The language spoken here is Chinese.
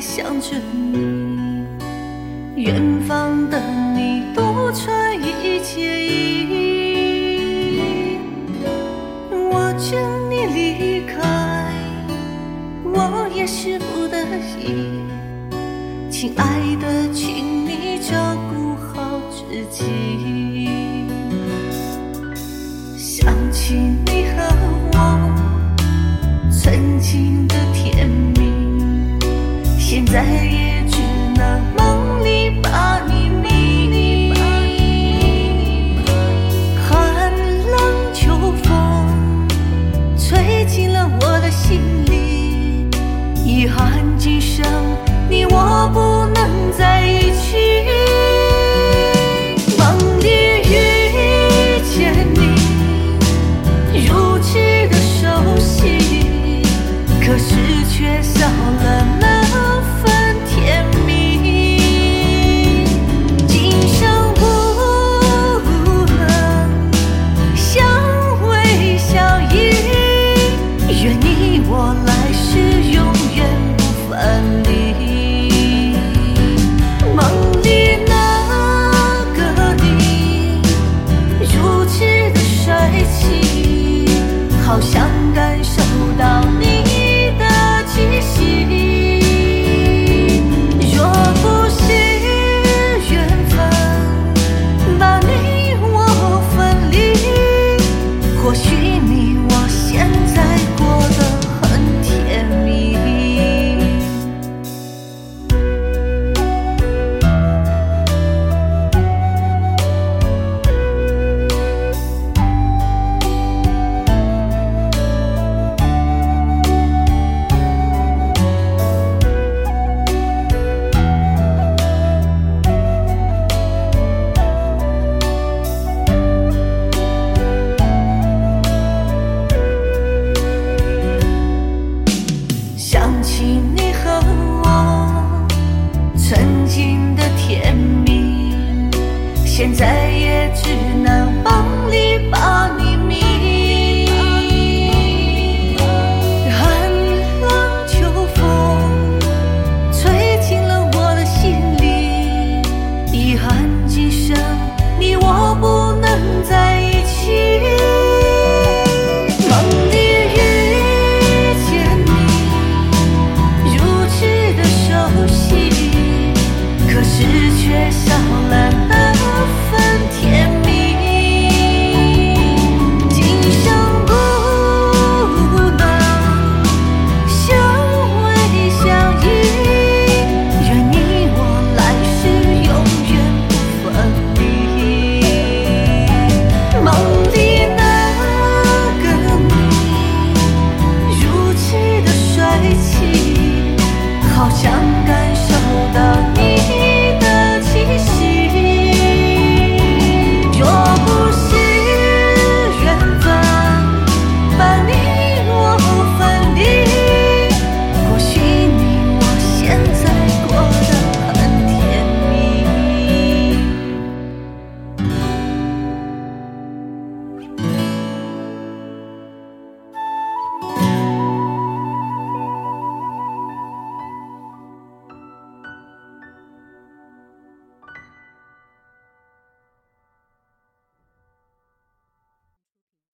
想着你，远方的你多穿一件衣。我劝你离开，我也是不得已。亲爱的，请你照顾好自己。想起你和我曾经。在好想感受到现在也只能梦里把你迷寒冷秋风吹进了我的心里遗憾今生你我不能在一起。梦里遇见你如此的熟悉可是却少了。